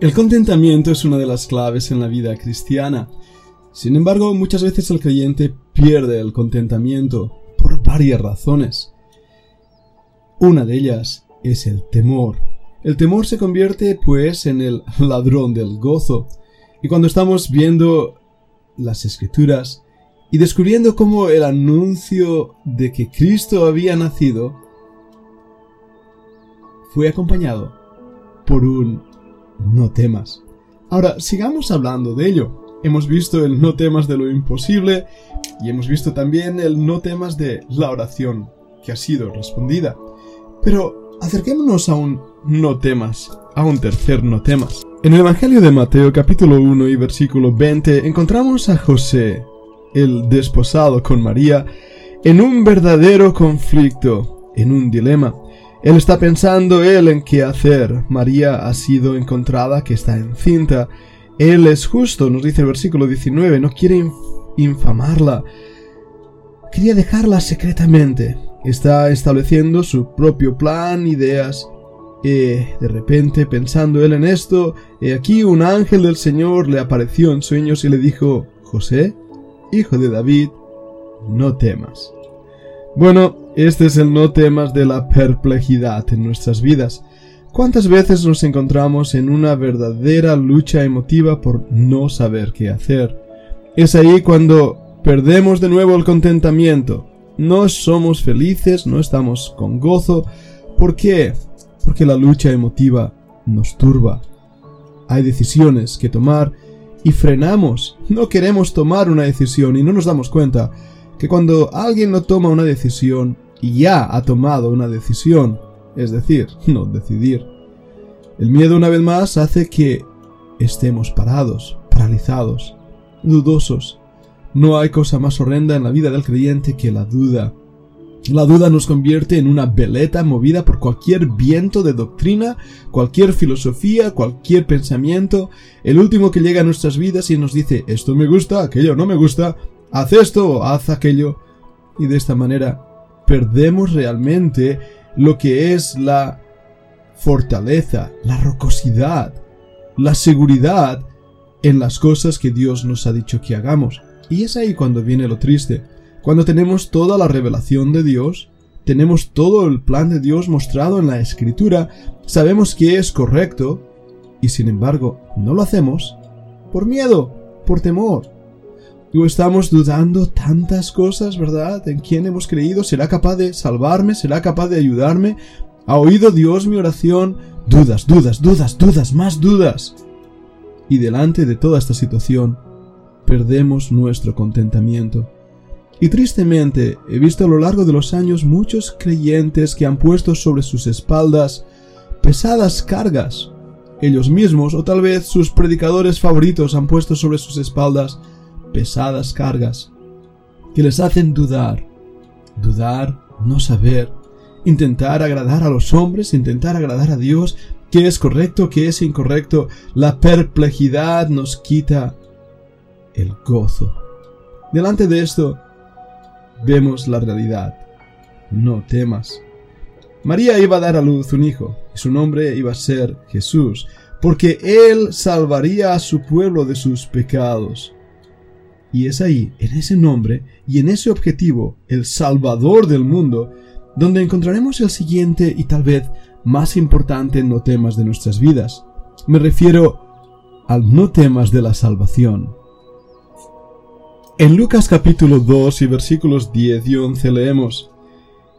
El contentamiento es una de las claves en la vida cristiana. Sin embargo, muchas veces el creyente pierde el contentamiento por varias razones. Una de ellas es el temor. El temor se convierte pues en el ladrón del gozo. Y cuando estamos viendo las escrituras y descubriendo cómo el anuncio de que Cristo había nacido fue acompañado por un no temas. Ahora, sigamos hablando de ello. Hemos visto el no temas de lo imposible y hemos visto también el no temas de la oración que ha sido respondida. Pero acerquémonos a un no temas, a un tercer no temas. En el Evangelio de Mateo capítulo 1 y versículo 20 encontramos a José, el desposado con María, en un verdadero conflicto, en un dilema. Él está pensando él en qué hacer. María ha sido encontrada que está encinta. Él es justo, nos dice el versículo 19, no quiere infamarla. Quería dejarla secretamente. Está estableciendo su propio plan, ideas. Y de repente, pensando él en esto, he aquí un ángel del Señor le apareció en sueños y le dijo, José, hijo de David, no temas. Bueno, este es el no temas de la perplejidad en nuestras vidas. ¿Cuántas veces nos encontramos en una verdadera lucha emotiva por no saber qué hacer? Es ahí cuando perdemos de nuevo el contentamiento. No somos felices, no estamos con gozo. ¿Por qué? Porque la lucha emotiva nos turba. Hay decisiones que tomar y frenamos. No queremos tomar una decisión y no nos damos cuenta que cuando alguien no toma una decisión ya ha tomado una decisión, es decir, no decidir. El miedo una vez más hace que estemos parados, paralizados, dudosos. No hay cosa más horrenda en la vida del creyente que la duda. La duda nos convierte en una veleta movida por cualquier viento de doctrina, cualquier filosofía, cualquier pensamiento, el último que llega a nuestras vidas y nos dice esto me gusta, aquello no me gusta, haz esto, haz aquello, y de esta manera perdemos realmente lo que es la fortaleza, la rocosidad, la seguridad en las cosas que Dios nos ha dicho que hagamos. Y es ahí cuando viene lo triste. Cuando tenemos toda la revelación de Dios, tenemos todo el plan de Dios mostrado en la Escritura, sabemos que es correcto, y sin embargo no lo hacemos por miedo, por temor, estamos dudando tantas cosas, ¿verdad? ¿En quién hemos creído? ¿Será capaz de salvarme? ¿Será capaz de ayudarme? ¿Ha oído Dios mi oración? Dudas, dudas, dudas, dudas, más dudas. Y delante de toda esta situación, perdemos nuestro contentamiento. Y tristemente he visto a lo largo de los años muchos creyentes que han puesto sobre sus espaldas pesadas cargas. Ellos mismos o tal vez sus predicadores favoritos han puesto sobre sus espaldas pesadas cargas que les hacen dudar, dudar, no saber, intentar agradar a los hombres, intentar agradar a Dios, qué es correcto, qué es incorrecto. La perplejidad nos quita el gozo. Delante de esto, vemos la realidad. No temas. María iba a dar a luz un hijo, y su nombre iba a ser Jesús, porque él salvaría a su pueblo de sus pecados. Y es ahí, en ese nombre y en ese objetivo, el Salvador del mundo, donde encontraremos el siguiente y tal vez más importante no temas de nuestras vidas. Me refiero al no temas de la salvación. En Lucas capítulo 2 y versículos 10 y 11 leemos,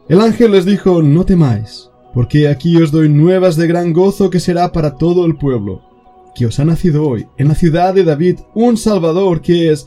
El ángel les dijo, no temáis, porque aquí os doy nuevas de gran gozo que será para todo el pueblo, que os ha nacido hoy en la ciudad de David un Salvador que es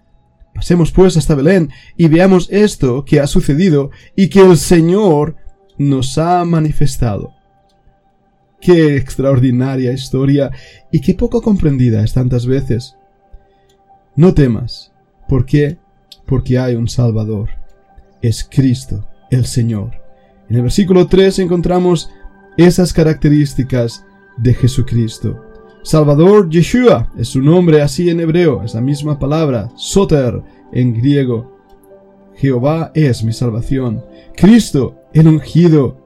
Pasemos pues hasta Belén y veamos esto que ha sucedido y que el Señor nos ha manifestado. Qué extraordinaria historia y qué poco comprendida es tantas veces. No temas. ¿Por qué? Porque hay un Salvador. Es Cristo, el Señor. En el versículo 3 encontramos esas características de Jesucristo. Salvador Yeshua es su nombre así en hebreo, es la misma palabra, soter en griego. Jehová es mi salvación. Cristo, el ungido,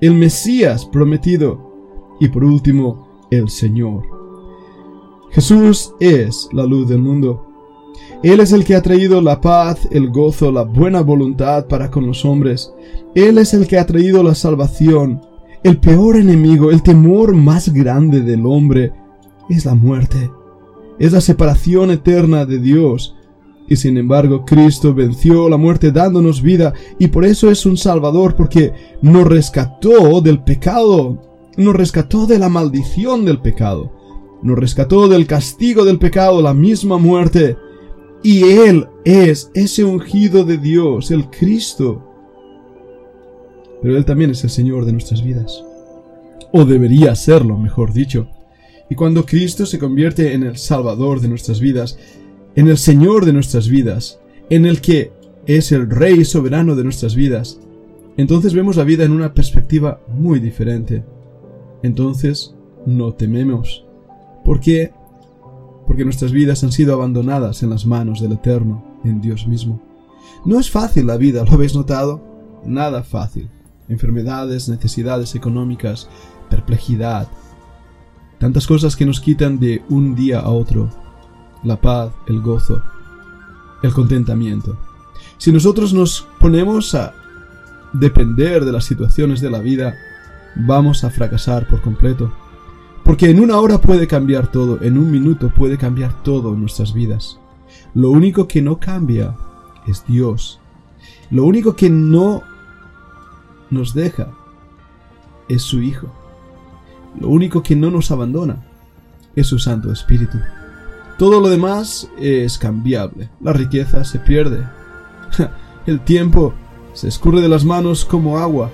el Mesías prometido. Y por último, el Señor. Jesús es la luz del mundo. Él es el que ha traído la paz, el gozo, la buena voluntad para con los hombres. Él es el que ha traído la salvación. El peor enemigo, el temor más grande del hombre, es la muerte. Es la separación eterna de Dios. Y sin embargo, Cristo venció la muerte dándonos vida y por eso es un Salvador porque nos rescató del pecado, nos rescató de la maldición del pecado, nos rescató del castigo del pecado, la misma muerte. Y Él es ese ungido de Dios, el Cristo. Pero Él también es el Señor de nuestras vidas. O debería serlo, mejor dicho. Y cuando Cristo se convierte en el Salvador de nuestras vidas, en el Señor de nuestras vidas, en el que es el Rey soberano de nuestras vidas, entonces vemos la vida en una perspectiva muy diferente. Entonces no tememos. ¿Por qué? Porque nuestras vidas han sido abandonadas en las manos del Eterno, en Dios mismo. No es fácil la vida, ¿lo habéis notado? Nada fácil. Enfermedades, necesidades económicas, perplejidad. Tantas cosas que nos quitan de un día a otro la paz, el gozo, el contentamiento. Si nosotros nos ponemos a depender de las situaciones de la vida, vamos a fracasar por completo. Porque en una hora puede cambiar todo, en un minuto puede cambiar todo en nuestras vidas. Lo único que no cambia es Dios. Lo único que no nos deja es su Hijo. Lo único que no nos abandona es su Santo Espíritu. Todo lo demás es cambiable. La riqueza se pierde. El tiempo se escurre de las manos como agua.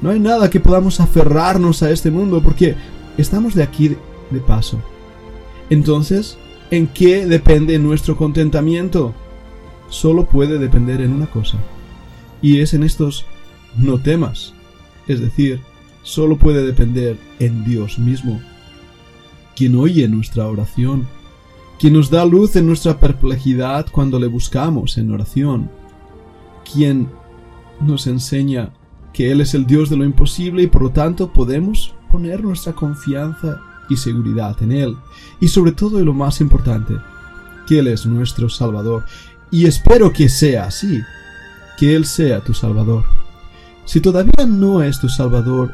No hay nada que podamos aferrarnos a este mundo porque estamos de aquí de paso. Entonces, ¿en qué depende nuestro contentamiento? Solo puede depender en una cosa. Y es en estos no temas. Es decir, solo puede depender en Dios mismo, quien oye nuestra oración quien nos da luz en nuestra perplejidad cuando le buscamos en oración, quien nos enseña que Él es el Dios de lo imposible y por lo tanto podemos poner nuestra confianza y seguridad en Él. Y sobre todo y lo más importante, que Él es nuestro Salvador. Y espero que sea así, que Él sea tu Salvador. Si todavía no es tu Salvador,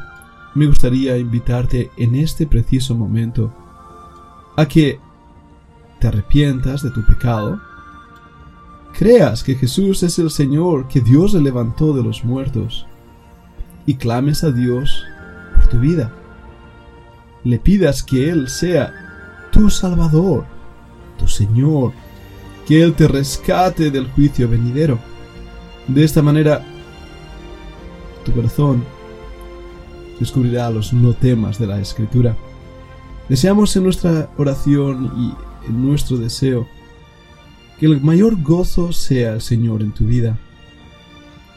me gustaría invitarte en este preciso momento a que te arrepientas de tu pecado, creas que Jesús es el Señor que Dios le levantó de los muertos y clames a Dios por tu vida. Le pidas que Él sea tu Salvador, tu Señor, que Él te rescate del juicio venidero. De esta manera, tu corazón descubrirá los no temas de la Escritura. Deseamos en nuestra oración y nuestro deseo, que el mayor gozo sea el Señor en tu vida.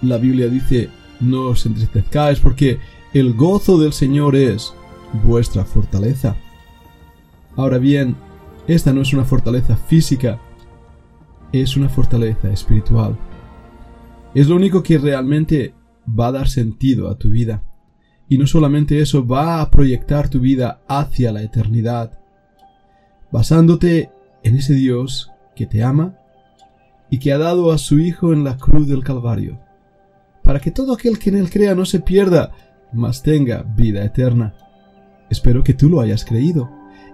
La Biblia dice, no os entristezcáis porque el gozo del Señor es vuestra fortaleza. Ahora bien, esta no es una fortaleza física, es una fortaleza espiritual. Es lo único que realmente va a dar sentido a tu vida. Y no solamente eso, va a proyectar tu vida hacia la eternidad basándote en ese Dios que te ama y que ha dado a su Hijo en la cruz del Calvario, para que todo aquel que en él crea no se pierda, mas tenga vida eterna. Espero que tú lo hayas creído.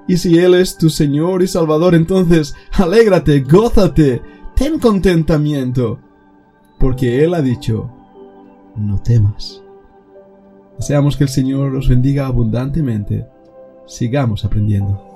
Y si Él es tu Señor y Salvador, entonces alégrate, gózate, ten contentamiento, porque Él ha dicho, no temas. Deseamos que el Señor os bendiga abundantemente. Sigamos aprendiendo.